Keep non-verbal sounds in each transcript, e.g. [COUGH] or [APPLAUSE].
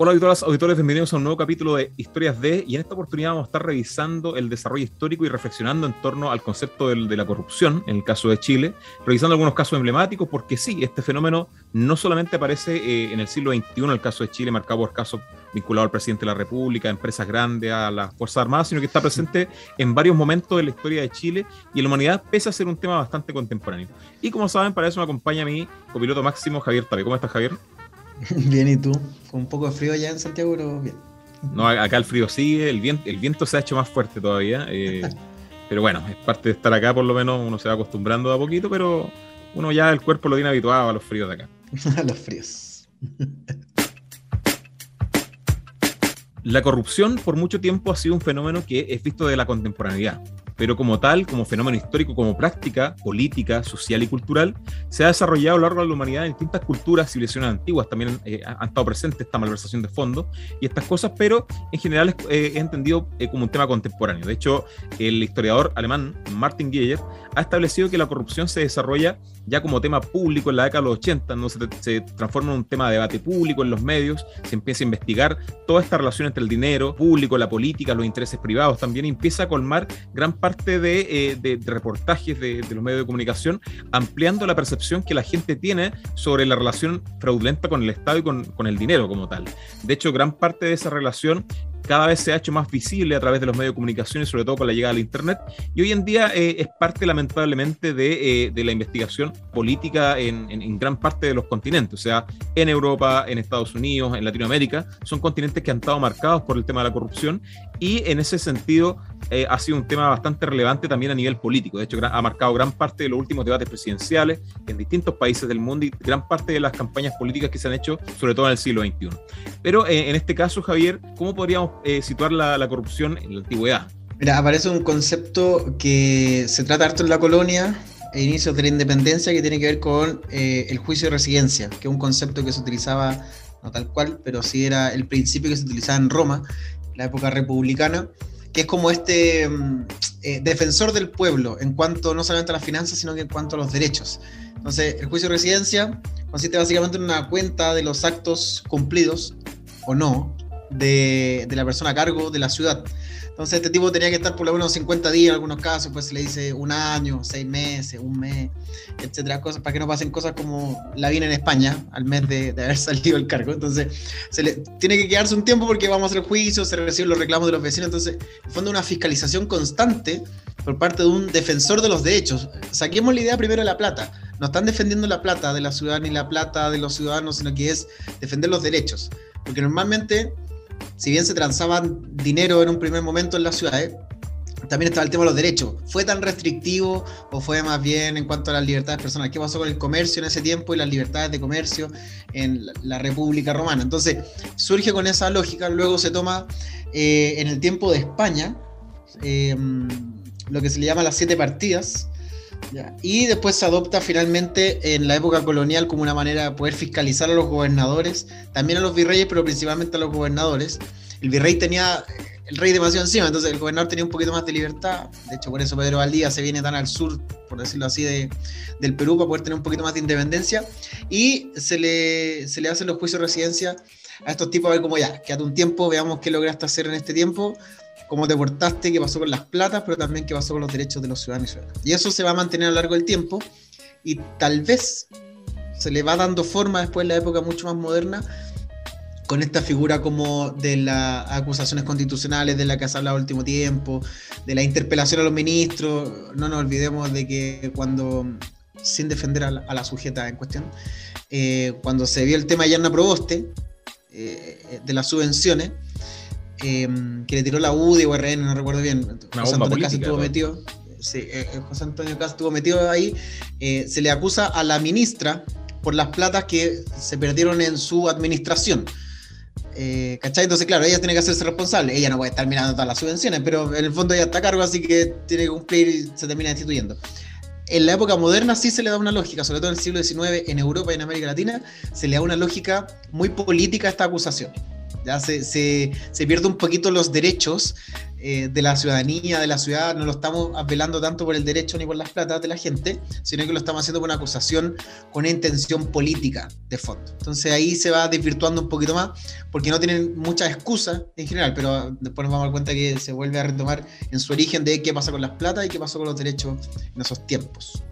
Hola auditores, auditores, bienvenidos a un nuevo capítulo de Historias de, y en esta oportunidad vamos a estar revisando el desarrollo histórico y reflexionando en torno al concepto de la corrupción, en el caso de Chile, revisando algunos casos emblemáticos, porque sí, este fenómeno no solamente aparece eh, en el siglo XXI, el caso de Chile, marcado por casos vinculados al presidente de la República, a empresas grandes, a las Fuerzas Armadas, sino que está presente en varios momentos de la historia de Chile y en la humanidad, pese a ser un tema bastante contemporáneo. Y como saben, para eso me acompaña mi copiloto máximo, Javier Tabe. ¿Cómo estás, Javier? [LAUGHS] Bien, ¿y tú? Con un poco de frío allá en Santiago, pero bien. No, acá el frío sigue, el viento, el viento se ha hecho más fuerte todavía. Eh, [LAUGHS] pero bueno, es parte de estar acá, por lo menos uno se va acostumbrando a poquito, pero uno ya el cuerpo lo tiene habituado a los fríos de acá. [LAUGHS] a los fríos. La corrupción por mucho tiempo ha sido un fenómeno que es visto de la contemporaneidad pero como tal, como fenómeno histórico, como práctica política, social y cultural, se ha desarrollado a lo largo de la humanidad en distintas culturas, civilizaciones antiguas, también eh, han estado presentes esta malversación de fondos y estas cosas, pero en general es, eh, entendido eh, como un tema contemporáneo. De hecho, el historiador alemán Martin Geiger ha establecido que la corrupción se desarrolla ya como tema público en la década de los 80, ¿no? se, transforma en un tema de debate público en los medios, se empieza a investigar toda esta relación entre el dinero público, la política, los intereses privados, también empieza a colmar gran parte de, eh, reportajes de, los medios de comunicación, ampliando la percepción que la gente tiene sobre la relación fraudulenta con el Estado y con, con el dinero como tal. De hecho, gran parte de esa relación cada vez se ha hecho más visible a través de los medios de comunicación y sobre todo con la llegada del Internet. Y hoy en día eh, es parte lamentablemente de, eh, de la investigación política en, en, gran parte de los continentes, o sea, en Europa, en Estados Unidos, en Latinoamérica, son continentes que han estado marcados por el tema de la corrupción y en ese sentido eh, ha sido un tema bastante relevante también a nivel político. De hecho, ha marcado gran parte de los últimos debates presidenciales en distintos países del mundo y gran parte de las campañas políticas que se han hecho, sobre todo en el siglo XXI. Pero en este caso, Javier, ¿cómo podríamos eh, situar la, corrupción en la antigüedad. Mira, aparece un concepto que se trata harto en la colonia, e inicios de la independencia, que tiene que ver con eh, el juicio de residencia, que es un concepto que se utilizaba, no tal cual, pero sí era el principio que se utilizaba en Roma, la época republicana, que es como este mm, eh, defensor del pueblo en cuanto no solamente a las finanzas, sino que en cuanto a los derechos. Entonces, el juicio de residencia consiste básicamente en una cuenta de los actos cumplidos o no de, la persona a cargo de la ciudad. Entonces este tipo tenía que estar por lo menos 50 días en algunos casos, pues se le dice un año, seis meses, un mes, etcétera, cosas para que no pasen cosas como la vina en España al mes de, haber [LAUGHS] salido el cargo. Entonces se le tiene que quedarse un tiempo porque vamos a hacer juicio, se reciben los reclamos de los vecinos, entonces en fondo una fiscalización constante por parte de un defensor de los derechos. Saquemos la idea primero de la plata. No están defendiendo la plata de la ciudad ni la plata de los ciudadanos, sino que es defender los derechos. Porque normalmente si bien se transaban dinero en un primer momento en las ciudades, también estaba el tema de los derechos. ¿Fue tan restrictivo o fue más bien en cuanto a las libertades personales? ¿Qué pasó con el comercio en ese tiempo y las libertades de comercio en la República Romana? Entonces, surge con esa lógica, luego se toma eh, en el tiempo de España em, lo que se le llama las siete partidas, y después se adopta finalmente en la época colonial como una manera de poder fiscalizar a los gobernadores, también a los virreyes, pero principalmente a los gobernadores. El virrey tenía el rey demasiado encima, entonces el gobernador tenía un poquito más de libertad. De hecho, por eso Pedro Valdía se viene tan al sur, por decirlo así, de, del Perú para poder tener un poquito más de independencia. Y se le, se le hacen los juicios de residencia a estos tipos a ver cómo ya, quédate un tiempo, veamos qué lograste hacer en este tiempo cómo te portaste, qué pasó con las platas, pero también qué pasó con los derechos de los ciudadanos y ciudadanas. Y eso se va a mantener a lo largo del tiempo y tal vez se le va dando forma después en la época mucho más moderna con esta figura como de las acusaciones constitucionales de la que se ha hablado último tiempo, de la interpelación a los ministros. No nos olvidemos de que cuando, sin defender a la, sujeta en cuestión, eh, cuando se vio el tema de Yarna Proboste, eh, de las subvenciones, Em, que le tiró la UDI o RN, no recuerdo bien. José Antonio Casi estuvo metido. Sí, eh, eh, José Antonio Casi estuvo metido ahí. Eh, se le acusa a la ministra por las platas que se perdieron en su administración. ¿Cachai? Entonces, claro, ella tiene que hacerse responsable. Ella no puede estar mirando todas las subvenciones, pero en el fondo ella está a cargo, así que tiene que cumplir y se termina destituyendo. En la época moderna sí se le da una lógica, sobre todo en el siglo XIX, en Europa y en América Latina, se le da una lógica muy política a esta acusación. Se, se, se pierde un poquito los derechos eh, de la ciudadanía, de la ciudad, no lo estamos apelando tanto por el derecho ni por las platas de la gente, sino que lo estamos haciendo por una acusación con una intención política de fondo. Entonces ahí se va desvirtuando un poquito más, porque no tienen muchas excusas en general, pero después nos vamos a dar cuenta que se vuelve a retomar en su origen de qué pasa con las platas y qué pasó con los derechos en esos tiempos.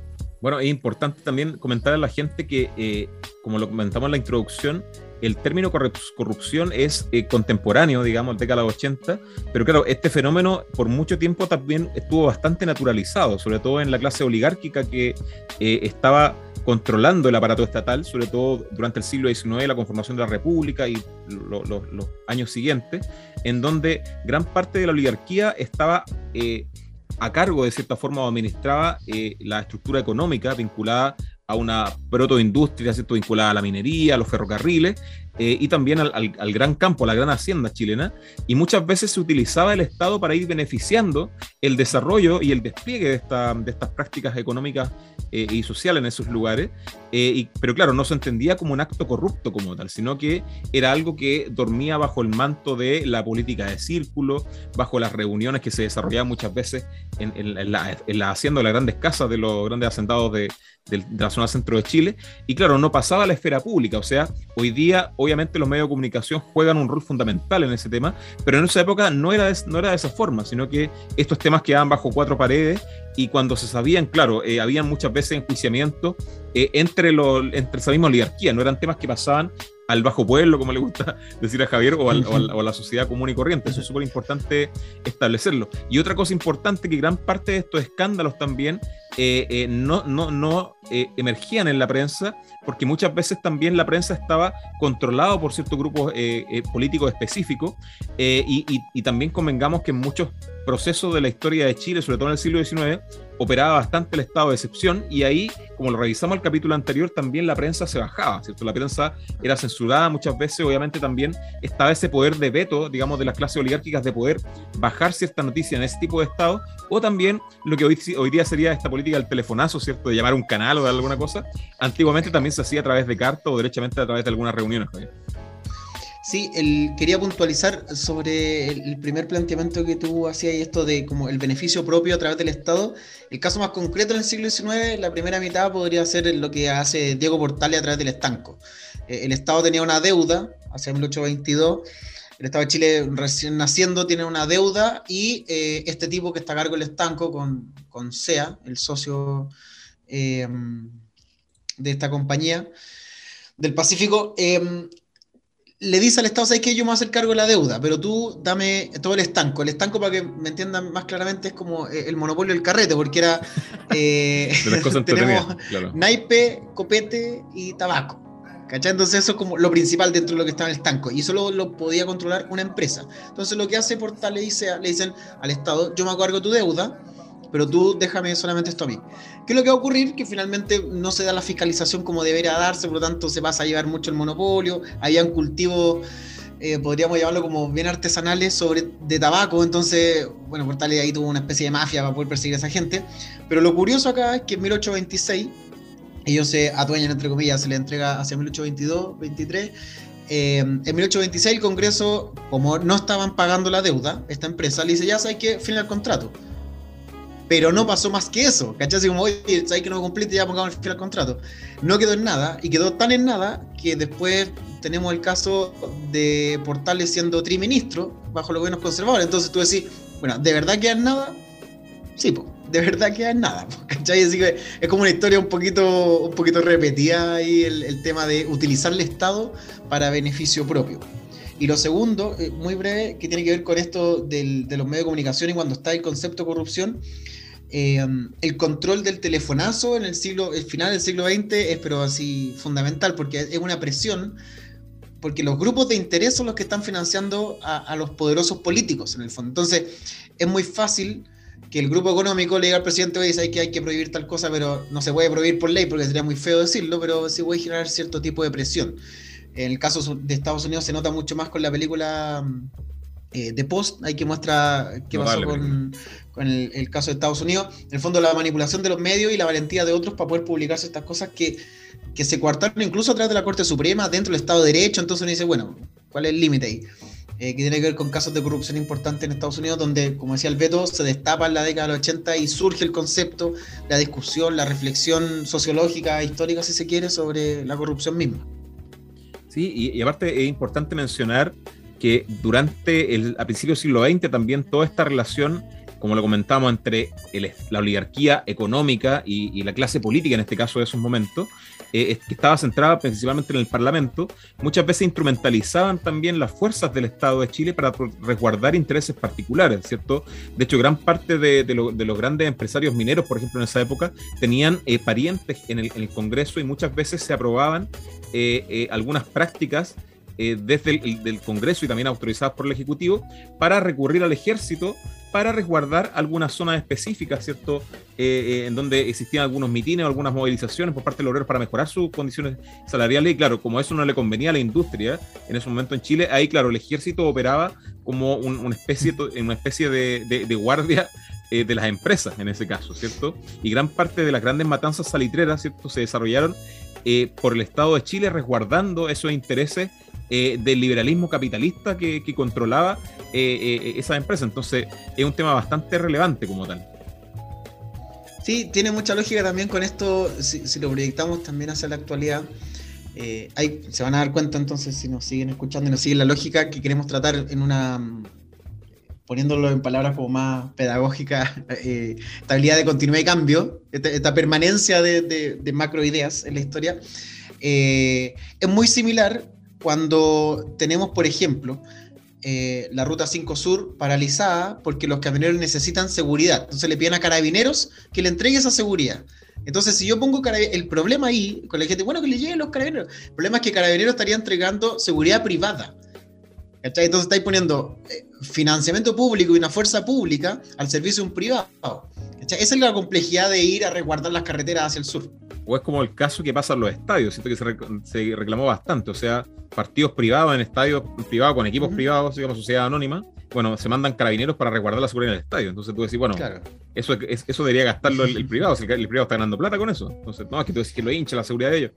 Bueno, es importante también comentar a la gente que, eh, como lo comentamos en la introducción, el término corrupción es eh, contemporáneo, digamos, década de los 80, pero claro, este fenómeno por mucho tiempo también estuvo bastante naturalizado, sobre todo en la clase oligárquica que eh, estaba controlando el aparato estatal, sobre todo durante el siglo XIX, la conformación de la República y los años siguientes, en donde gran parte de la oligarquía estaba eh, a cargo, de cierta forma, o administraba la estructura económica vinculada a una protoindustria, ¿cierto? vinculada a la minería, a los ferrocarriles, eh, y también al, al, gran campo, a la gran hacienda chilena, y muchas veces se utilizaba el Estado para ir beneficiando el desarrollo y el despliegue de, esta, de estas prácticas económicas eh, y sociales en esos lugares, eh, y, pero claro, no se entendía como un acto corrupto como tal, sino que era algo que dormía bajo el manto de la política de círculo, bajo las reuniones que se desarrollaban muchas veces en, en, la, en la hacienda de las grandes casas de los grandes hacendados de, de, la zona centro de Chile, y claro, no pasaba a la esfera pública, o sea, hoy día obviamente los medios de comunicación juegan un rol fundamental en ese tema, pero en esa época no era de, no era de esa forma, sino que estos temas quedaban bajo cuatro paredes y cuando se sabían, claro, eh, habían muchas veces enjuiciamientos eh, entre, los, entre esa misma oligarquía, no eran temas que pasaban al bajo pueblo, como le gusta [LAUGHS] decir a Javier, o, a la sociedad común y corriente. Eso es súper importante establecerlo. Y otra cosa importante, que gran parte de estos escándalos también eh, eh, no, no, no eh, emergían en la prensa, porque muchas veces también la prensa estaba controlada por ciertos grupos políticos específicos, y, también convengamos que en muchos procesos de la historia de Chile, sobre todo en el siglo XIX, operaba bastante el estado de excepción y ahí, como lo revisamos el capítulo anterior, también la prensa se bajaba, ¿cierto? La prensa era censurada muchas veces, obviamente también estaba ese poder de veto, digamos, de las clases oligárquicas de poder bajar cierta noticia en ese tipo de estado, o también lo que hoy día sería esta política del telefonazo, ¿cierto? De llamar un canal o de alguna cosa. Antiguamente también se hacía a través de carta o derechamente a través de algunas reuniones. Sí, quería puntualizar sobre el, primer planteamiento que tú hacías y esto de como el beneficio propio a través del Estado. El caso más concreto en el siglo XIX, la primera mitad podría ser lo que hace Diego Portales a través del estanco. Eh, el Estado tenía una deuda hacia 1822. El Estado de Chile recién naciendo tiene una deuda y eh, este tipo que está a cargo del estanco con, con SEA, el socio eh, de esta compañía del Pacífico, le dice al Estado, ¿sabes qué? Yo me voy a hacer cargo de la deuda, pero tú dame todo el estanco. El estanco, para que me entiendan más claramente, es como eh, el monopolio del carrete, porque era... Eh, [LAUGHS] [LAUGHS] tenemos naipe, copete y tabaco. ¿Cachai? Entonces eso es como lo principal dentro de lo que está en el estanco. Y solo lo podía controlar una empresa. Entonces lo que hace Portal le, dice, le dicen al Estado, yo me de tu deuda, pero tú déjame solamente esto a mí. ¿Qué es lo que va a ocurrir? Que finalmente no se da la fiscalización como debería darse, por lo tanto se pasa a llevar mucho el monopolio, habían cultivos, eh, podríamos llamarlo como bien artesanales sobre, de tabaco, entonces, bueno, Portales ahí tuvo una especie de mafia para poder perseguir a esa gente, pero lo curioso acá es que en 1826 ellos se adueñan, entre comillas, se le entrega hacia 1822, 23, eh, en 1826 el Congreso, como no estaban pagando la deuda, esta empresa le dice, ya sabes que final el contrato pero no pasó más que eso, ¿cachai? Así como, oye, ¿sabes que no cumpliste? Ya pongamos el fin al contrato. No quedó en nada, y quedó tan en nada que después tenemos el caso de Portales siendo triministro bajo los gobiernos conservadores. Entonces tú decís, bueno, ¿de verdad queda en nada? Sí, pues, de verdad queda en nada, [LAUGHS] ¿cachai? Es como una historia un poquito, un poquito repetida ahí el, tema de utilizar el Estado para beneficio propio. Y lo segundo, eh, muy breve, que tiene que ver con esto de los medios de comunicación y cuando está el concepto de corrupción, eh, el control del telefonazo en el siglo, el final del siglo XX es pero así fundamental porque es una presión, porque los grupos de interés son los que están financiando a, los poderosos políticos en el fondo. Entonces es muy fácil que el grupo económico le diga al presidente, oye, hay que hay que prohibir tal cosa, pero no se puede prohibir por ley porque sería muy feo decirlo, pero sí puede generar cierto tipo de presión. En el caso de Estados Unidos se nota mucho más con la película eh, de Post, hay que muestra qué pasó con, el, caso de Estados Unidos. En el fondo, la manipulación de los medios y la valentía de otros para poder publicarse estas cosas que, que se coartaron incluso a través de la Corte Suprema, dentro del Estado de Derecho. Entonces uno dice, bueno, cuál es el límite ahí. Eh, que tiene que ver con casos de corrupción importantes en Estados Unidos, donde, como decía el Beto, se destapa en la década de los 80 y surge el concepto, la discusión, la reflexión sociológica, histórica, si se quiere, sobre la corrupción misma. Sí, y, aparte es importante mencionar que durante el, a principios del siglo XX también toda esta relación como lo comentamos, entre la oligarquía económica y, la clase política, en este caso de esos momentos, eh, que estaba centrada principalmente en el Parlamento, muchas veces instrumentalizaban también las fuerzas del Estado de Chile para resguardar intereses particulares, ¿cierto? De hecho, gran parte de, los grandes empresarios mineros, por ejemplo, en esa época, tenían eh, parientes en el, Congreso y muchas veces se aprobaban eh, algunas prácticas desde el Congreso y también autorizadas por el Ejecutivo para recurrir al ejército para resguardar algunas zonas específicas, ¿cierto? Eh, eh, en donde existían algunos mitines o algunas movilizaciones por parte de los obreros para mejorar sus condiciones salariales. Y claro, como eso no le convenía a la industria en ese momento en Chile, ahí, claro, el ejército operaba como una especie, una especie de, guardia eh, de las empresas en ese caso, ¿cierto? Y gran parte de las grandes matanzas salitreras, ¿cierto? Se desarrollaron por el Estado de Chile resguardando esos intereses eh, del liberalismo capitalista que, controlaba eh, eh, esa empresa. Entonces es un tema bastante relevante como tal. Sí, tiene mucha lógica también con esto, si, lo proyectamos también hacia la actualidad. se van a dar cuenta entonces si nos siguen escuchando y nos siguen la lógica que queremos tratar en una, poniéndolo en palabras como más pedagógicas, [LAUGHS] estabilidad de continuidad y cambio, esta, permanencia de, de, macro ideas en la historia, es muy similar cuando tenemos, por ejemplo, eh, la ruta 5 Sur paralizada porque los camioneros necesitan seguridad. Entonces le piden a carabineros que le entregue esa seguridad. Entonces, si yo pongo el problema ahí, con la gente, bueno, que le lleguen los carabineros. El problema es que carabineros estaría entregando seguridad privada. Entonces estáis poniendo eh, financiamiento público y una fuerza pública al servicio de un privado. Esa es la complejidad de ir a resguardar las carreteras hacia el sur o es como el caso que pasa en los estadios, siento que se, reclamó bastante, o sea, partidos privados en estadios privados con equipos privados, digamos, sociedad anónima, bueno, se mandan carabineros para resguardar la seguridad en el estadio. Entonces tú decís, bueno, eso, eso debería gastarlo el, [LAUGHS] privado, si el, privado está ganando plata con eso. Entonces, no, es que tú decís que lo hincha la seguridad de ellos.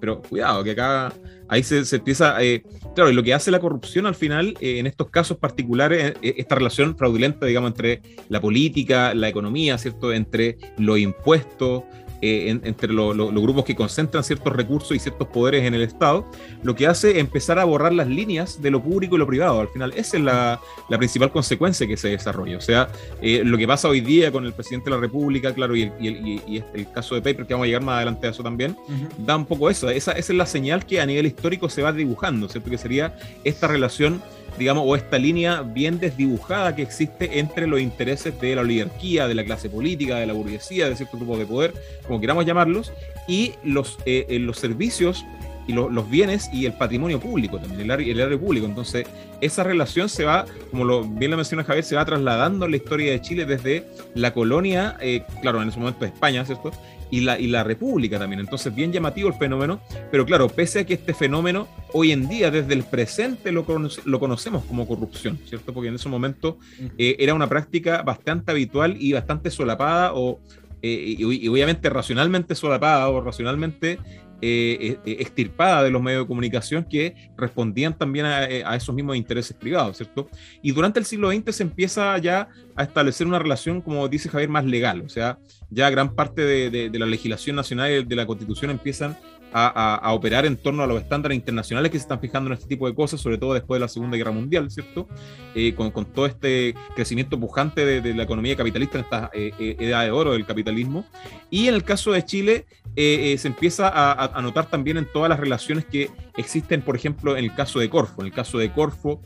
Pero cuidado, que acá ahí se, empieza. Eh, claro, y lo que hace la corrupción al final, eh, en estos casos particulares, eh, esta relación fraudulenta, digamos, entre la política, la economía, ¿cierto? Entre los impuestos, eh, entre los grupos que concentran ciertos recursos y ciertos poderes en el Estado, lo que hace es empezar a borrar las líneas de lo público y lo privado. Al final, esa es la, principal consecuencia que se desarrolla. O sea, eh, lo que pasa hoy día con el presidente de la República, claro, y el, el, caso de Paper, que vamos a llegar más adelante a eso también, da un poco eso. Esa, esa es la señal que a nivel histórico se va dibujando, ¿cierto? Que sería esta relación digamos, o esta línea bien desdibujada que existe entre los intereses de la oligarquía, de la clase política, de la burguesía, de ciertos grupos de poder, como queramos llamarlos, y los, eh, eh, los servicios y los bienes y el patrimonio público también, el área, público. Entonces, esa relación se va, como lo, bien lo menciona Javier, se va trasladando en la historia de Chile desde la colonia, eh, claro, en ese momento España, ¿cierto? y la, y la República también. Entonces, bien llamativo el fenómeno, pero claro, pese a que este fenómeno hoy en día, desde el presente, lo, lo conocemos como corrupción, ¿cierto? Porque en ese momento eh, era una práctica bastante habitual y bastante solapada o, eh, y, obviamente racionalmente solapada o racionalmente eh, eh, extirpada de los medios de comunicación que respondían también a, eh, esos mismos intereses privados, ¿cierto? Y durante el siglo XX se empieza ya a establecer una relación, como dice Javier, más legal, o sea, ya gran parte de, de la legislación nacional y de la constitución empiezan a, operar en torno a los estándares internacionales que se están fijando en este tipo de cosas, sobre todo después de la Segunda Guerra Mundial, ¿cierto? Eh, con, todo este crecimiento pujante de, la economía capitalista en esta eh, eh, edad de oro del capitalismo. Y en el caso de Chile, se empieza a, notar también en todas las relaciones que existen, por ejemplo, en el caso de Corfo. En el caso de Corfo,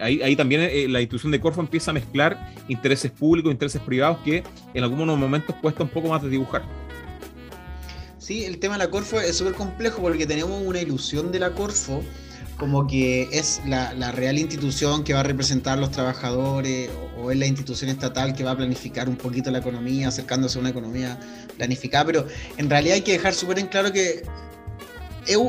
ahí, también la institución de Corfo empieza a mezclar intereses públicos, intereses privados que en algunos momentos cuesta un poco más de dibujar. Sí, el tema de la Corfo es súper complejo porque tenemos una ilusión de la Corfo como que es la, real institución que va a representar a los trabajadores o, es la institución estatal que va a planificar un poquito la economía, acercándose a una economía planificada, pero en realidad hay que dejar súper en claro que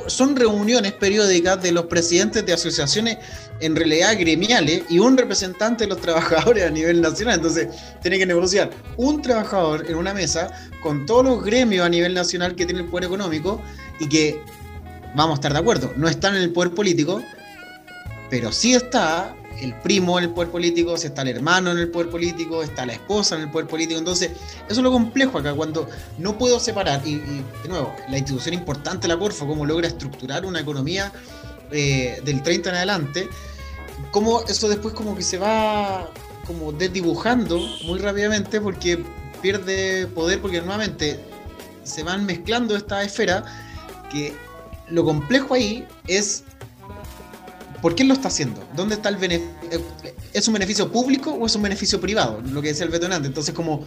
son reuniones periódicas de los presidentes de asociaciones en realidad gremiales y un representante de los trabajadores a nivel nacional. Entonces, tiene que negociar un trabajador en una mesa con todos los gremios a nivel nacional que tienen el poder económico y que, vamos a estar de acuerdo, no están en el poder político, pero sí está el primo en el poder político, si está el hermano en el poder político, está la esposa en el poder político. Entonces, eso es lo complejo acá, cuando no puedo separar, y, de nuevo, la institución importante, la Corfo, cómo logra estructurar una economía eh, del 30 en adelante, cómo eso después como que se va como desdibujando muy rápidamente porque pierde poder, porque nuevamente se van mezclando esta esfera que lo complejo ahí es ¿Por qué lo está haciendo? ¿Dónde está el beneficio? ¿Es un beneficio público o es un beneficio privado? Lo que decía el detonante. Entonces, como,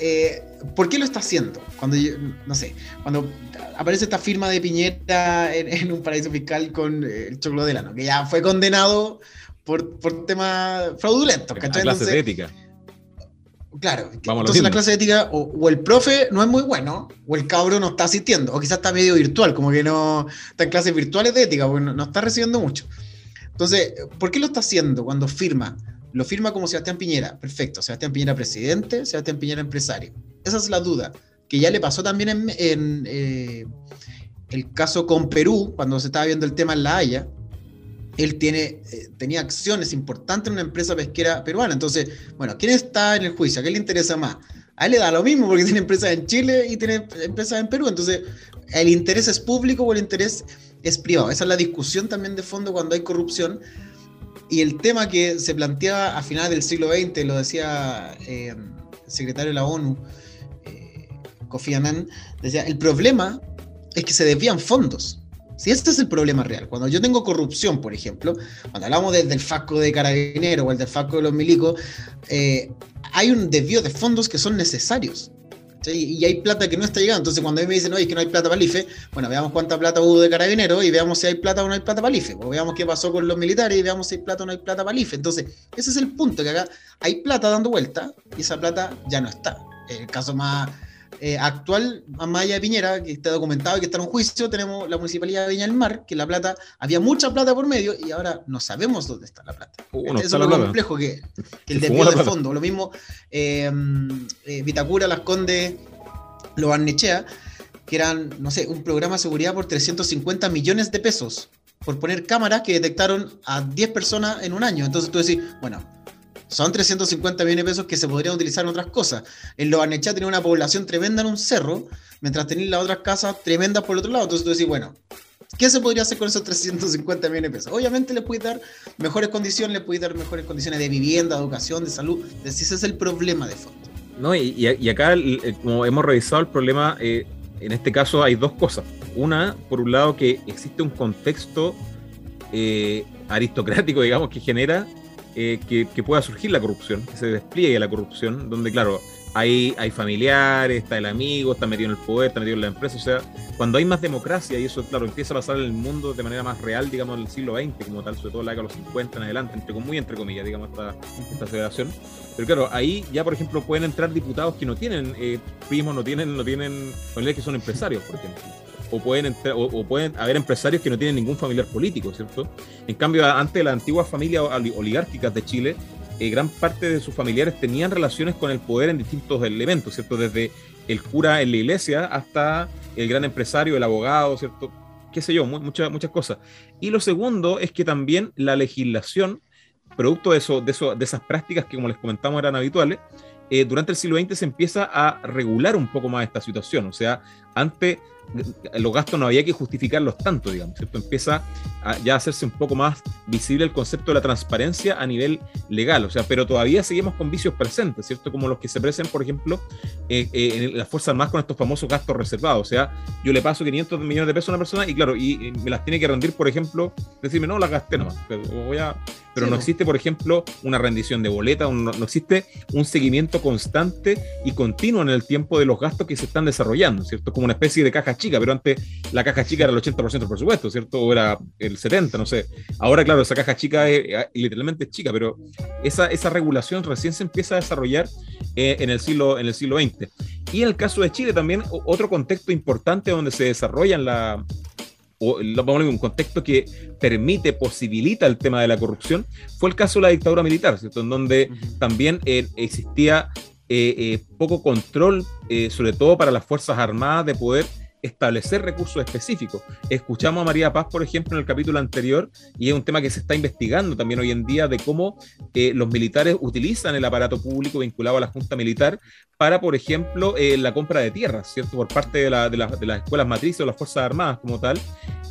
eh, ¿por qué lo está haciendo? Cuando, no sé, cuando aparece esta firma de Piñera en, un paraíso fiscal con eh, el Choclo Delano, que ya fue condenado por, por temas fraudulentos. La clase de ética. Claro, entonces la clase de ética o, el profe no es muy bueno, o el cabro no está asistiendo, o quizás está medio virtual, como que no está en clases virtuales de ética, porque no está recibiendo mucho. Entonces, ¿por qué lo está haciendo cuando firma? Lo firma como Sebastián Piñera. Perfecto. Sebastián Piñera presidente, Sebastián Piñera empresario. Esa es la duda. Que ya le pasó también en, eh, el caso con Perú, cuando se estaba viendo el tema en La Haya. Él tiene, eh, tenía acciones importantes en una empresa pesquera peruana. Entonces, bueno, ¿quién está en el juicio? ¿A qué le interesa más? A él le da lo mismo porque [LAUGHS] tiene empresas en Chile y tiene empresas en Perú. Entonces, ¿el interés es público o el interés es privado. Esa es la discusión también de fondo cuando hay corrupción. Y el tema que se planteaba a finales del siglo XX, lo decía eh, el secretario de la ONU, eh, Kofi Annan, decía, el problema es que se desvían fondos. Si este es el problema real, cuando yo tengo corrupción, por ejemplo, cuando hablamos del, del FACO de Carabinero o el del FACO de los milicos, eh, hay un desvío de fondos que son necesarios. Y hay plata que no está llegando. Entonces, cuando a mí me dicen, oye, que no hay plata para el IFE, bueno, veamos cuánta plata hubo de carabinero y veamos si hay plata o no hay plata para el IFE. O veamos qué pasó con los militares y veamos si hay plata o no hay plata para el IFE. Entonces, ese es el punto, que acá hay plata dando vuelta y esa plata ya no está. El caso más eh, actual, de Piñera, que está documentado y que está en un juicio, tenemos la Municipalidad de Viña del Mar, que la plata, había mucha plata por medio y ahora no sabemos dónde está la plata. Uh, Eso es lo complejo, que, el desvío de fondo. Lo mismo, eh, eh, Vitacura, Las Condes, lo Barnechea, que eran, no sé, un programa de seguridad por 350 millones de pesos por poner cámaras que detectaron a 10 personas en un año. Entonces tú decís, bueno, son 350 millones de pesos que se podrían utilizar en otras cosas. En Lo Barnechea tenía una población tremenda en un cerro, mientras tenéis las otras casas tremendas por el otro lado. Entonces tú decís, bueno, ¿Qué se podría hacer con esos 350 millones de pesos? Obviamente le puede dar mejores condiciones, le puede dar mejores condiciones de vivienda, de educación, de salud. Ese es el problema de fondo. No, y, acá, como hemos revisado el problema, eh, en este caso hay dos cosas. Una, por un lado, que existe un contexto eh, aristocrático, digamos, que genera eh, que, que, pueda surgir la corrupción, que se despliegue la corrupción, donde, claro, hay, hay familiares, está el amigo, está metido en el poder, está metido en la empresa. O sea, cuando hay más democracia, y eso, claro, empieza a pasar en el mundo de manera más real, digamos, en el siglo XX, como tal, sobre todo la década de los 50 en adelante, entre, muy entre comillas, digamos, esta, esta federación. Pero claro, ahí ya, por ejemplo, pueden entrar diputados que no tienen eh, primos, no tienen, no tienen familiares que son empresarios, por ejemplo. O pueden, o, pueden haber empresarios que no tienen ningún familiar político, ¿cierto? En cambio, antes las antiguas familias oligárquicas de Chile, eh, gran parte de sus familiares tenían relaciones con el poder en distintos elementos, ¿cierto? Desde el cura en la iglesia hasta el gran empresario, el abogado, ¿cierto? Qué sé yo, muchas, muchas cosas. Y lo segundo es que también la legislación, producto de, eso, de esas prácticas que, como les comentamos, eran habituales, eh, durante el siglo XX se empieza a regular un poco más esta situación. O sea, antes los gastos no había que justificarlos tanto, digamos, ¿cierto? Empieza a ya hacerse un poco más visible el concepto de la transparencia a nivel legal, o sea, pero todavía seguimos con vicios presentes, ¿cierto? Como los que se presenten, por ejemplo, eh, eh, en las Fuerzas Armadas con estos famosos gastos reservados, o sea, yo le paso 500 millones de pesos a una persona y claro, y, me las tiene que rendir, por ejemplo, decirme, no, las gasté nomás, pero voy a... Pero no existe, por ejemplo, una rendición de boleta, no, no existe un seguimiento constante y continuo en el tiempo de los gastos que se están desarrollando, ¿cierto? Como una especie de caja chica, pero antes la caja chica era el 80% del presupuesto, ¿cierto? O era el 70%, no sé. Ahora, claro, esa caja chica es, literalmente es chica, pero esa, esa regulación recién se empieza a desarrollar eh, en, el siglo, en el siglo XX. Y en el caso de Chile también, otro contexto importante donde se desarrollan la, o un contexto que permite, posibilita el tema de la corrupción, fue el caso de la dictadura militar, ¿cierto? En donde también eh, existía eh, eh, poco control, eh, sobre todo para las Fuerzas Armadas, de poder establecer recursos específicos. Escuchamos a María Paz, por ejemplo, en el capítulo anterior, y es un tema que se está investigando también hoy en día de cómo eh, los militares utilizan el aparato público vinculado a la Junta Militar para, por ejemplo, eh, la compra de tierras, ¿cierto? Por parte de, de, las escuelas matrices o las Fuerzas Armadas como tal,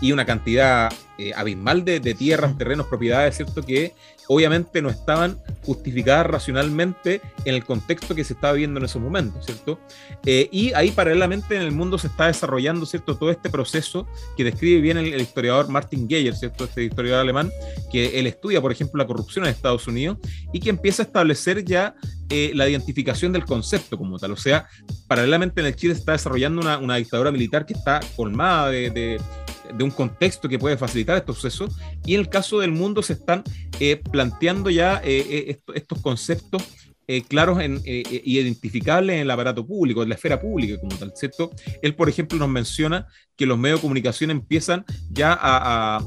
y una cantidad eh, abismal de, de, tierras, terrenos, propiedades, ¿cierto? Que obviamente no estaban justificadas racionalmente en el contexto que se estaba viendo en esos momentos, ¿cierto? Eh, y ahí paralelamente en el mundo se está desarrollando, ¿cierto? Todo este proceso que describe bien el, historiador Martin Geyer, ¿cierto? Este historiador alemán, que él estudia, por ejemplo, la corrupción en Estados Unidos y que empieza a establecer ya eh, la identificación del concepto como tal. O sea, paralelamente en el Chile se está desarrollando una, dictadura militar que está colmada de un contexto que puede facilitar estos procesos. Y en el caso del mundo se están eh, planteando ya eh, estos conceptos claros en, identificables en el aparato público, en la esfera pública como tal, ¿cierto? Él, por ejemplo, nos menciona que los medios de comunicación empiezan ya a,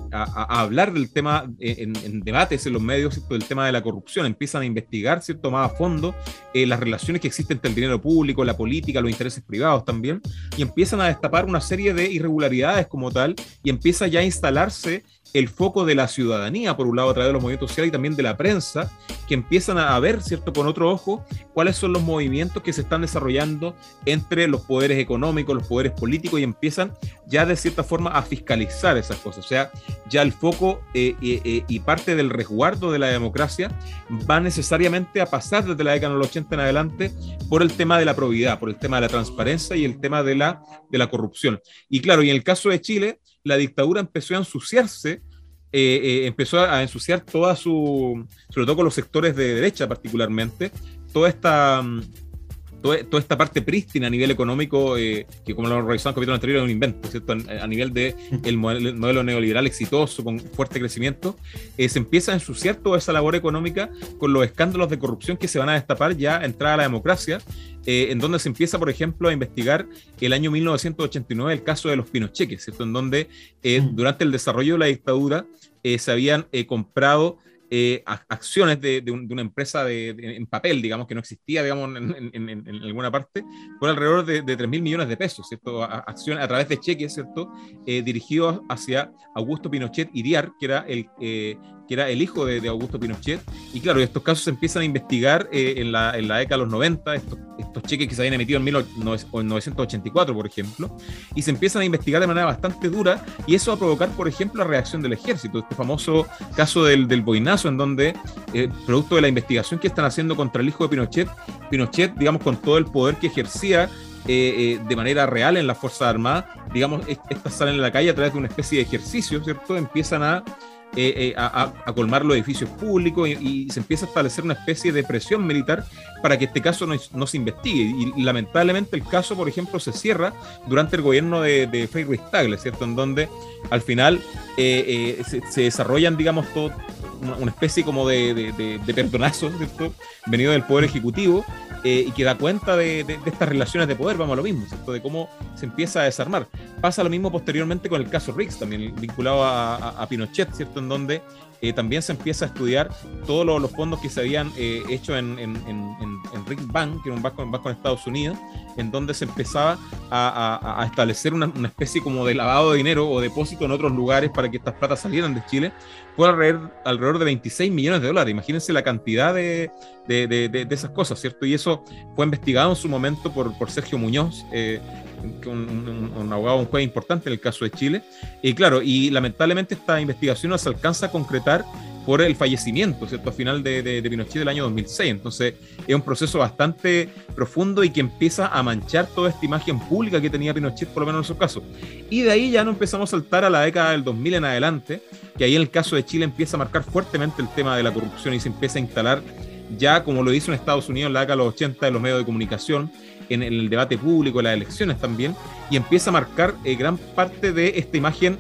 hablar del tema en, debates en los medios, del tema de la corrupción, empiezan a investigar, ¿cierto?, más a fondo eh, las relaciones que existen entre el dinero público, la política, los intereses privados también, y empiezan a destapar una serie de irregularidades como tal, y empieza ya a instalarse el foco de la ciudadanía, por un lado, a través de los movimientos sociales y también de la prensa, que empiezan a ver, ¿cierto?, con otro ojo, cuáles son los movimientos que se están desarrollando entre los poderes económicos, los poderes políticos, y empiezan ya de cierta forma a fiscalizar esas cosas. O sea, ya el foco eh, eh, eh, y parte del resguardo de la democracia va necesariamente a pasar desde la década de los 80 en adelante por el tema de la probidad, por el tema de la transparencia y el tema de la, de la corrupción. Y claro, y en el caso de Chile, la dictadura empezó a ensuciarse empezó a ensuciar toda su, sobre todo con los sectores de derecha particularmente, toda esta, toda, esta parte prístina a nivel económico, eh, que como lo revisamos en el capítulo anterior, es un invento, ¿cierto? A, nivel de el modelo, neoliberal exitoso, con fuerte crecimiento, eh, se empieza a ensuciar toda esa labor económica con los escándalos de corrupción que se van a destapar ya entrada a la democracia, eh, en donde se empieza, por ejemplo, a investigar el año 1989 el caso de los pinocheques, ¿cierto? En donde durante el desarrollo de la dictadura se habían comprado eh, acciones de, una empresa de, en papel, digamos, que no existía, digamos, en, alguna parte, por alrededor de, de 3 mil millones de pesos, ¿cierto? acciones a través de cheques, ¿cierto? Eh, dirigidos hacia Augusto Pinochet y Diar, que era el, eh, que era el hijo de, Augusto Pinochet. Y claro, estos casos se empiezan a investigar eh, en, la, en, la, década de los 90, estos, estos, cheques que se habían emitido en 1984, por ejemplo, y se empiezan a investigar de manera bastante dura, y eso va a provocar, por ejemplo, la reacción del ejército. Este famoso caso del, del boinazo, en donde, eh, producto de la investigación que están haciendo contra el hijo de Pinochet, Pinochet, digamos, con todo el poder que ejercía, eh, de manera real en las Fuerzas Armadas, digamos, estas salen a la calle a través de una especie de ejercicio, ¿cierto? Empiezan a eh, eh, a, colmar los edificios públicos y, se empieza a establecer una especie de presión militar para que este caso no, se investigue. Y, lamentablemente el caso, por ejemplo, se cierra durante el gobierno de, de Frei Ruiz ¿cierto? En donde al final eh, se, desarrollan, digamos, todo, una, especie como de, de, perdonazo, ¿cierto? Venido del Poder Ejecutivo y que da cuenta de, estas relaciones de poder, vamos a lo mismo, ¿cierto? De cómo se empieza a desarmar. Pasa lo mismo posteriormente con el caso Riggs, también vinculado a, a Pinochet, ¿cierto? En donde eh, también se empieza a estudiar todos los, fondos que se habían eh, hecho en, en, en, Bank, que era un banco, en Estados Unidos, en donde se empezaba a, establecer una, especie como de lavado de dinero o depósito en otros lugares para que estas platas salieran de Chile, fue alrededor, alrededor de 26 millones de dólares. Imagínense la cantidad de, de, de, esas cosas, ¿cierto? Y eso fue investigado en su momento por, por Sergio Muñoz. Eh, un, un, abogado, un juez importante en el caso de Chile. Y claro, y lamentablemente esta investigación no se alcanza a concretar por el fallecimiento, ¿cierto? A final de, de, Pinochet del año 2006. Entonces, es un proceso bastante profundo y que empieza a manchar toda esta imagen pública que tenía Pinochet, por lo menos en su caso. Y de ahí ya no empezamos a saltar a la década del 2000 en adelante, que ahí en el caso de Chile empieza a marcar fuertemente el tema de la corrupción y se empieza a instalar ya, como lo hizo en Estados Unidos en la década de los 80 de los medios de comunicación, en, el debate público, las elecciones también, y empieza a marcar eh, gran parte de esta imagen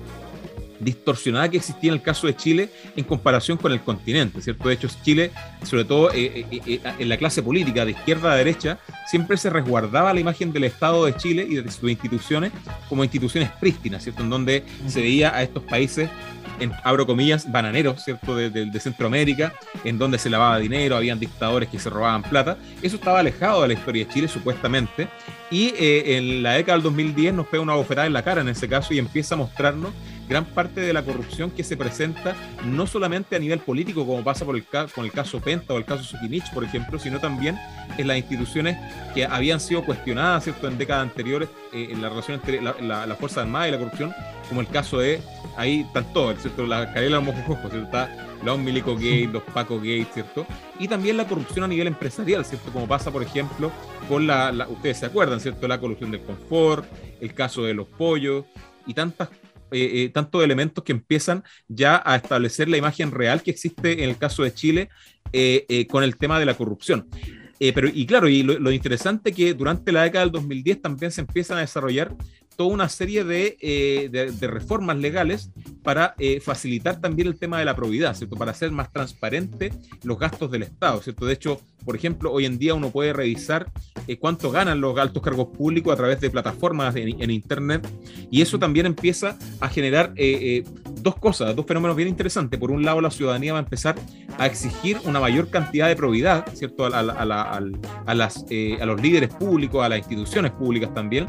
distorsionada que existía en el caso de Chile en comparación con el continente, ¿cierto? De hecho, Chile, sobre todo eh, eh, eh, en la clase política de izquierda a derecha, siempre se resguardaba la imagen del Estado de Chile y de sus instituciones como instituciones prístinas, ¿cierto? En donde se veía a estos países en, abro comillas, bananeros, ¿cierto? De, de, Centroamérica, en donde se lavaba dinero, habían dictadores que se robaban plata. Eso estaba alejado de la historia de Chile, supuestamente. Y en la década del 2010 nos pega una bofetada en la cara en ese caso y empieza a mostrarnos gran parte de la corrupción que se presenta no solamente a nivel político, como pasa por el con el caso Penta o el caso Suquinich, por ejemplo, sino también en las instituciones que habían sido cuestionadas ¿cierto? en décadas anteriores eh, en la relación entre la, la, la, Fuerza Armada y la corrupción, como el caso de, ahí están todos, ¿cierto? la Carela Mojojos, ¿cierto? está los Milico Gates, los Paco Gates, ¿cierto? Y también la corrupción a nivel empresarial, ¿cierto? Como pasa, por ejemplo, con la, la ustedes se acuerdan, ¿cierto? La corrupción del confort, el caso de los pollos y tantas eh, eh, tantos elementos que empiezan ya a establecer la imagen real que existe en el caso de Chile eh, con el tema de la corrupción. pero, y claro, y lo, lo interesante que durante la década del 2010 también se empiezan a desarrollar toda una serie de, eh, reformas legales para eh, facilitar también el tema de la probidad, ¿cierto? Para hacer más transparente los gastos del Estado, ¿cierto? De hecho, por ejemplo, hoy en día uno puede revisar eh, cuánto ganan los altos cargos públicos a través de plataformas en, Internet y eso también empieza a generar dos cosas, dos fenómenos bien interesantes. Por un lado, la ciudadanía va a empezar a exigir una mayor cantidad de probidad, ¿cierto? A, a a los líderes públicos, a las instituciones públicas también,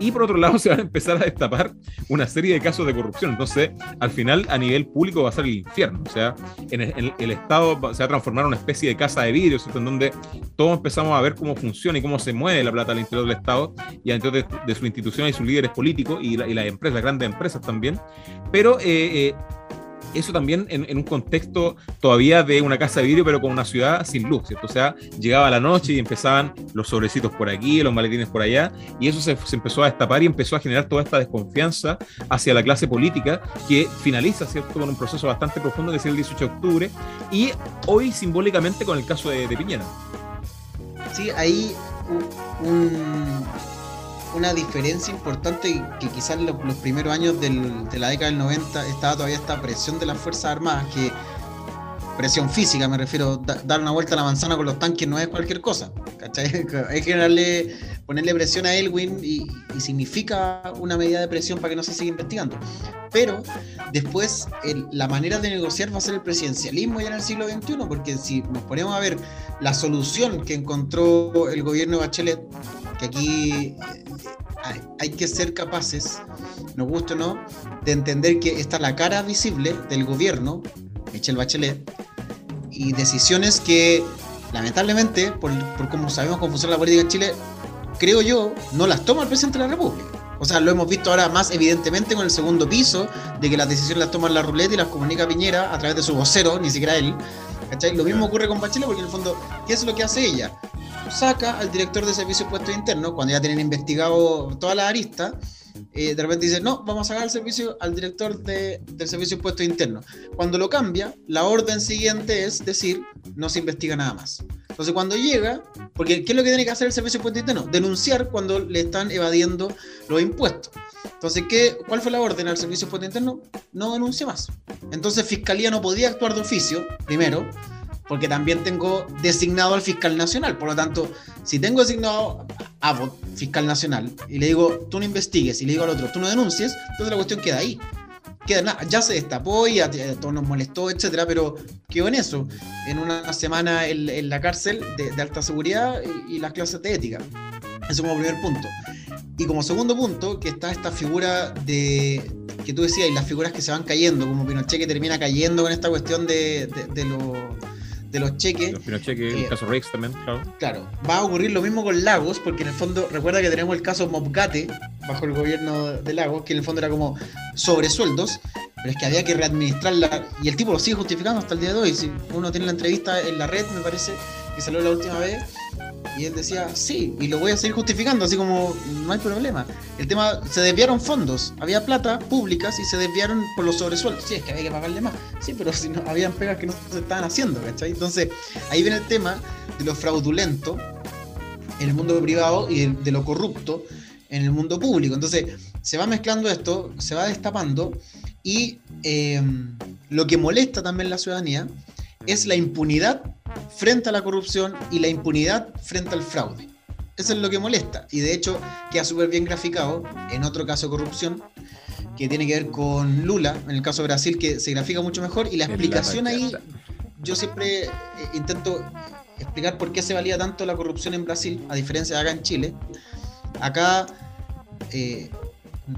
y por otro lado [LAUGHS] se van a empezar a destapar una serie de casos de corrupción. Entonces, al final, a nivel público va a ser el infierno. O sea, el, Estado se va a transformar en una especie de casa de vidrio, en donde todos empezamos a ver cómo funciona y cómo se mueve la plata al interior del Estado y al interior de, sus instituciones y sus líderes políticos y, las empresas, las grandes empresas también. Pero eh, eh, eso también en, un contexto todavía de una casa de vidrio, pero con una ciudad sin luz, ¿cierto? O sea, llegaba la noche y empezaban los sobrecitos por aquí, los maletines por allá, y eso se, empezó a destapar y empezó a generar toda esta desconfianza hacia la clase política que finaliza, ¿cierto?, con un proceso bastante profundo que es el 18 de octubre, y hoy simbólicamente con el caso de, de Piñera. Sí, ahí un una diferencia importante que quizás los, los primeros años de la década del 90 estaba todavía esta presión de las Fuerzas Armadas, que presión física, me refiero, dar una vuelta a la manzana con los tanques no es cualquier cosa, ¿cachai? [LAUGHS] Hay que ponerle presión a Elwin y, significa una medida de presión para que no se siga investigando. Pero después la manera de negociar va a ser el presidencialismo ya en el siglo XXI, porque si nos ponemos a ver la solución que encontró el gobierno de Bachelet, que aquí eh, hay, que ser capaces, nos gusta o no, de entender que está la cara visible del gobierno, Michelle Bachelet, y decisiones que lamentablemente, por, por cómo sabemos cómo funciona la política en Chile, creo yo, no las toma el presidente de la República. O sea, lo hemos visto ahora más evidentemente con el segundo piso, de que las decisiones las toma la ruleta y las comunica Piñera a través de su vocero, ni siquiera él. ¿cachai? Lo mismo ocurre con Bachelet, porque en el fondo, ¿qué es lo que hace ella? Saca al director de servicio puesto interno, cuando ya tienen investigado toda la arista, eh, de repente dice, no, vamos a sacar al servicio al director de, del servicio puesto interno. Cuando lo cambia, la orden siguiente es decir, no se investiga nada más. Entonces cuando llega, porque ¿qué es lo que tiene que hacer el servicio puesto interno? Denunciar cuando le están evadiendo los impuestos. Entonces, ¿qué, ¿cuál fue la orden al servicio puesto interno? No denuncia más. Entonces Fiscalía no podía actuar de oficio, primero, porque también tengo designado al fiscal nacional. Por lo tanto, si tengo designado a fiscal nacional y le digo, tú no investigues, y le digo al otro, tú no denuncies, entonces la cuestión queda ahí. Queda nada, ya se destapó y a, todos nos molestó, etcétera, pero quedó en eso, en una semana en, la cárcel de, alta seguridad y, las clases de ética. Eso como primer punto. Y como segundo punto, que está esta figura de que tú decías, y las figuras que se van cayendo, como Pinochet que termina cayendo con esta cuestión de, de, de los de los cheques. Los cheques, el eh, caso Rex también, claro. Claro, va a ocurrir lo mismo con Lagos, porque en el fondo, recuerda que tenemos el caso Mopgate, bajo el gobierno de Lagos, que en el fondo era como sobresueldos, pero es que había que readministrarla, y el tipo lo sigue justificando hasta el día de hoy. Si uno tiene la entrevista en la red, me parece, que salió la última vez, y él decía, sí, y lo voy a seguir justificando, así como no hay problema. El tema, se desviaron fondos, había plata públicas y se desviaron por los sobresueldos. Sí, es que había que pagarle más. Sí, pero si no, habían pegas que no se estaban haciendo, ¿cachai? Entonces, ahí viene el tema de lo fraudulento en el mundo privado y de, lo corrupto en el mundo público. Entonces, se va mezclando esto, se va destapando Y eh, lo que molesta también la ciudadanía es la impunidad frente a la corrupción y la impunidad frente al fraude. Eso es lo que molesta. Y de hecho queda súper bien graficado en otro caso de corrupción que tiene que ver con Lula, en el caso de Brasil, que se grafica mucho mejor. Y la explicación ahí, yo siempre eh, intento explicar por qué se valía tanto la corrupción en Brasil, a diferencia de acá en Chile. Acá eh,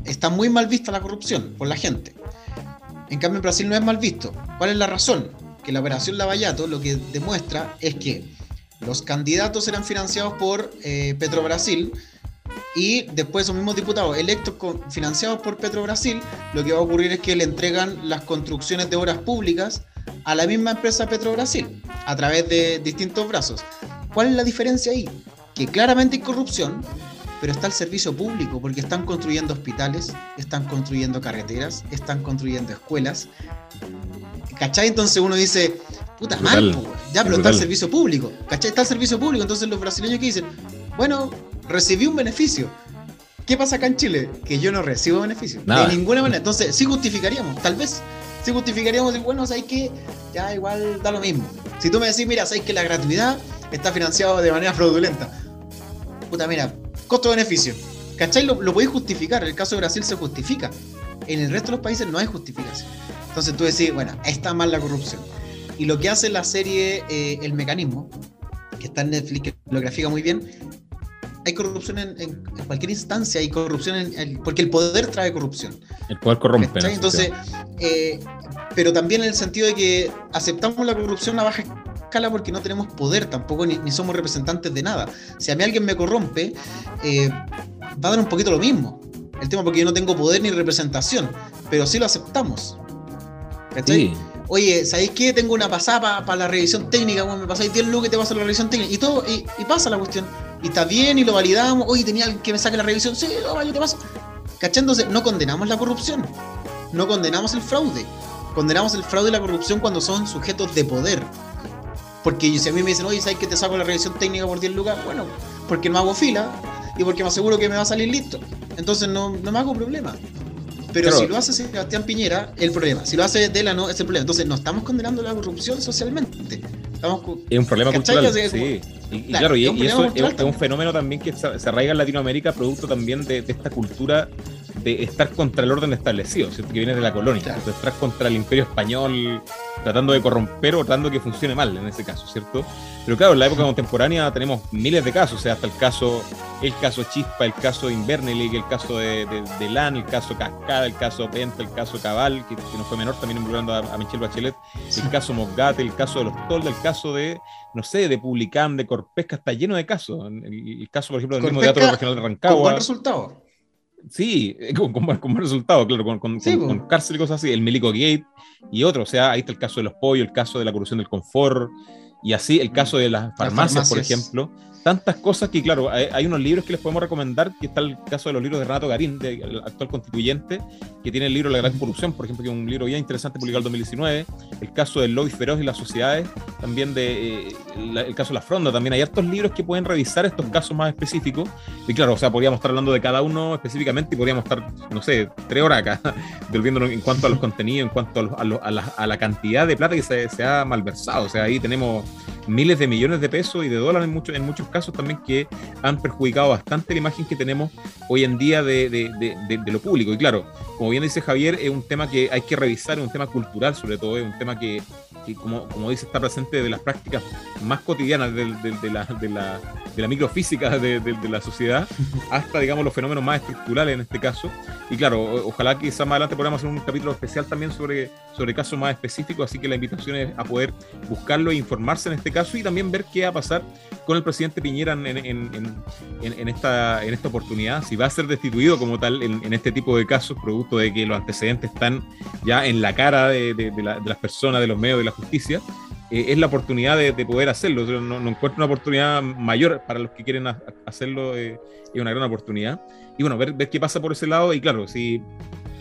está muy mal vista la corrupción por la gente. En cambio, en Brasil no es mal visto. ¿Cuál es la razón? Que la operación Lavallato lo que demuestra es que los candidatos eran financiados por eh, Petrobrasil y después esos mismos diputados electos financiados por Petrobrasil, lo que va a ocurrir es que le entregan las construcciones de obras públicas a la misma empresa Petrobrasil a través de distintos brazos. ¿Cuál es la diferencia ahí? Que claramente hay corrupción, pero está el servicio público, porque están construyendo hospitales, están construyendo carreteras, están construyendo escuelas. ¿Cachai? Entonces uno dice, puta mal, ya, pero está el servicio público. ¿Cachai? Está el servicio público. Entonces los brasileños que dicen, bueno, recibí un beneficio. ¿Qué pasa acá en Chile? Que yo no recibo beneficio. De ninguna manera. Entonces, sí justificaríamos, tal vez. Sí justificaríamos, bueno, ¿sabes que Ya igual da lo mismo. Si tú me decís, mira, ¿sabes que la gratuidad está financiada de manera fraudulenta? Puta, mira, costo-beneficio. ¿Cachai? Lo, lo podéis justificar. En el caso de Brasil se justifica. En el resto de los países no hay justificación. Entonces tú decís, bueno, está mal la corrupción. Y lo que hace la serie eh, El Mecanismo, que está en Netflix, que lo grafica muy bien, hay corrupción en, cualquier instancia, hay corrupción en, porque el poder trae corrupción. El poder corrompe. Entonces, eh, pero también en el sentido de que aceptamos la corrupción a baja escala porque no tenemos poder tampoco, ni, somos representantes de nada. Si a mí alguien me corrompe, eh, va a dar un poquito lo mismo. El tema porque yo no tengo poder ni representación, pero sí lo aceptamos. ¿Cachai? Oye, ¿sabéis qué? Tengo una pasada para la revisión técnica, me pasáis 10 lucas y te paso la revisión técnica. Y todo, y, pasa la cuestión. Y está bien y lo validamos. Oye, tenía alguien que me saque la revisión. Sí, yo te paso. ¿Cachándose? No condenamos la corrupción. No condenamos el fraude. Condenamos el fraude y la corrupción cuando son sujetos de poder. Porque si a mí me dicen, oye, ¿sabes que te saco la revisión técnica por 10 lucas? Bueno, porque no hago fila y porque me aseguro que me va a salir listo. Entonces no, no me hago problema. Pero si lo hace Sebastián Piñera, el problema. Si lo hace Delano, es el problema. Entonces, no estamos condenando la corrupción socialmente. Estamos, es un problema cultural. Sí. Y, claro, y, eso es, un fenómeno también que se, arraiga en Latinoamérica, producto también de, esta cultura de estar contra el orden establecido, ¿cierto? que viene de la colonia, de estar contra el imperio español, tratando de corromper o tratando de que funcione mal en ese caso, ¿cierto? Pero claro, en la época contemporánea tenemos miles de casos, o sea, hasta el caso, el caso Chispa, el caso de el caso de, de, LAN, el caso Cascada, el caso Penta, el caso Cabal, que, no fue menor, también involucrando a, Michelle Bachelet, el caso Mogate, el caso de los Tolda, el caso de, no sé, de Publicam, de Corpesca, está lleno de casos. El, caso, por ejemplo, del mismo Teatro Regional de Rancagua. Con buen resultado. Sí, con, con, buen resultado, claro, con, con, cárcel y cosas así, el Milico Gate y otro, o sea, ahí está el caso de los pollos, el caso de la corrupción del confort, y así el caso de las farmacias, por ejemplo, tantas cosas que, claro, hay, unos libros que les podemos recomendar, que está el caso de los libros de Renato Garín, del actual constituyente, que tiene el libro La Gran Corrupción, por ejemplo, que es un libro bien interesante publicado en 2019, el caso del lobby feroz y las sociedades, también de, eh, el caso de la fronda, también hay hartos libros que pueden revisar estos casos más específicos, y claro, o sea, podríamos estar hablando de cada uno específicamente y podríamos estar, no sé, tres horas acá, [LAUGHS] volviéndonos en cuanto a los contenidos, en cuanto a, a, la, cantidad de plata que se, se ha malversado, o sea, ahí tenemos miles de millones de pesos y de dólares en muchos, en muchos casos también que han perjudicado bastante la imagen que tenemos hoy en día de, lo público. Y claro, como bien dice Javier, es un tema que hay que revisar, es un tema cultural sobre todo, es un tema que, como, como, dice, está presente de las prácticas más cotidianas de, la, de la, de la microfísica de, la sociedad [LAUGHS] hasta, digamos, los fenómenos más estructurales en este caso. Y claro, ojalá que más adelante podamos hacer un capítulo especial también sobre, sobre casos más específicos, así que la invitación es a poder buscarlo e informarse en este caso y también ver qué va a pasar con el presidente Piñera en, en, esta, en esta oportunidad, si va a ser destituido como tal en, este tipo de casos, producto de que los antecedentes están ya en la cara de, las personas, de los medios, de justicia, eh, es la oportunidad de, poder hacerlo. No, encuentro una oportunidad mayor para los que quieren hacerlo, eh, es una gran oportunidad. Y bueno, ver qué pasa por ese lado y claro, si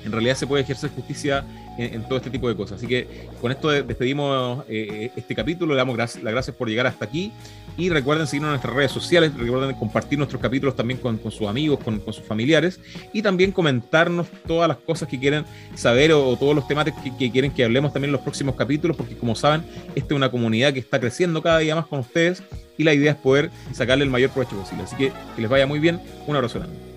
en realidad se puede ejercer justicia en, todo este tipo de cosas. Así que con esto despedimos eh, este capítulo, le damos las gracias por llegar hasta aquí. Y recuerden seguirnos en nuestras redes sociales, recuerden compartir nuestros capítulos también con, sus amigos, con, sus familiares. Y también comentarnos todas las cosas que quieren saber o, todos los temas que, que, quieren que hablemos también en los próximos capítulos, porque como saben, esta es una comunidad que está creciendo cada día más con ustedes. Y la idea es poder sacarle el mayor provecho posible. Así que que les vaya muy bien, un abrazo grande.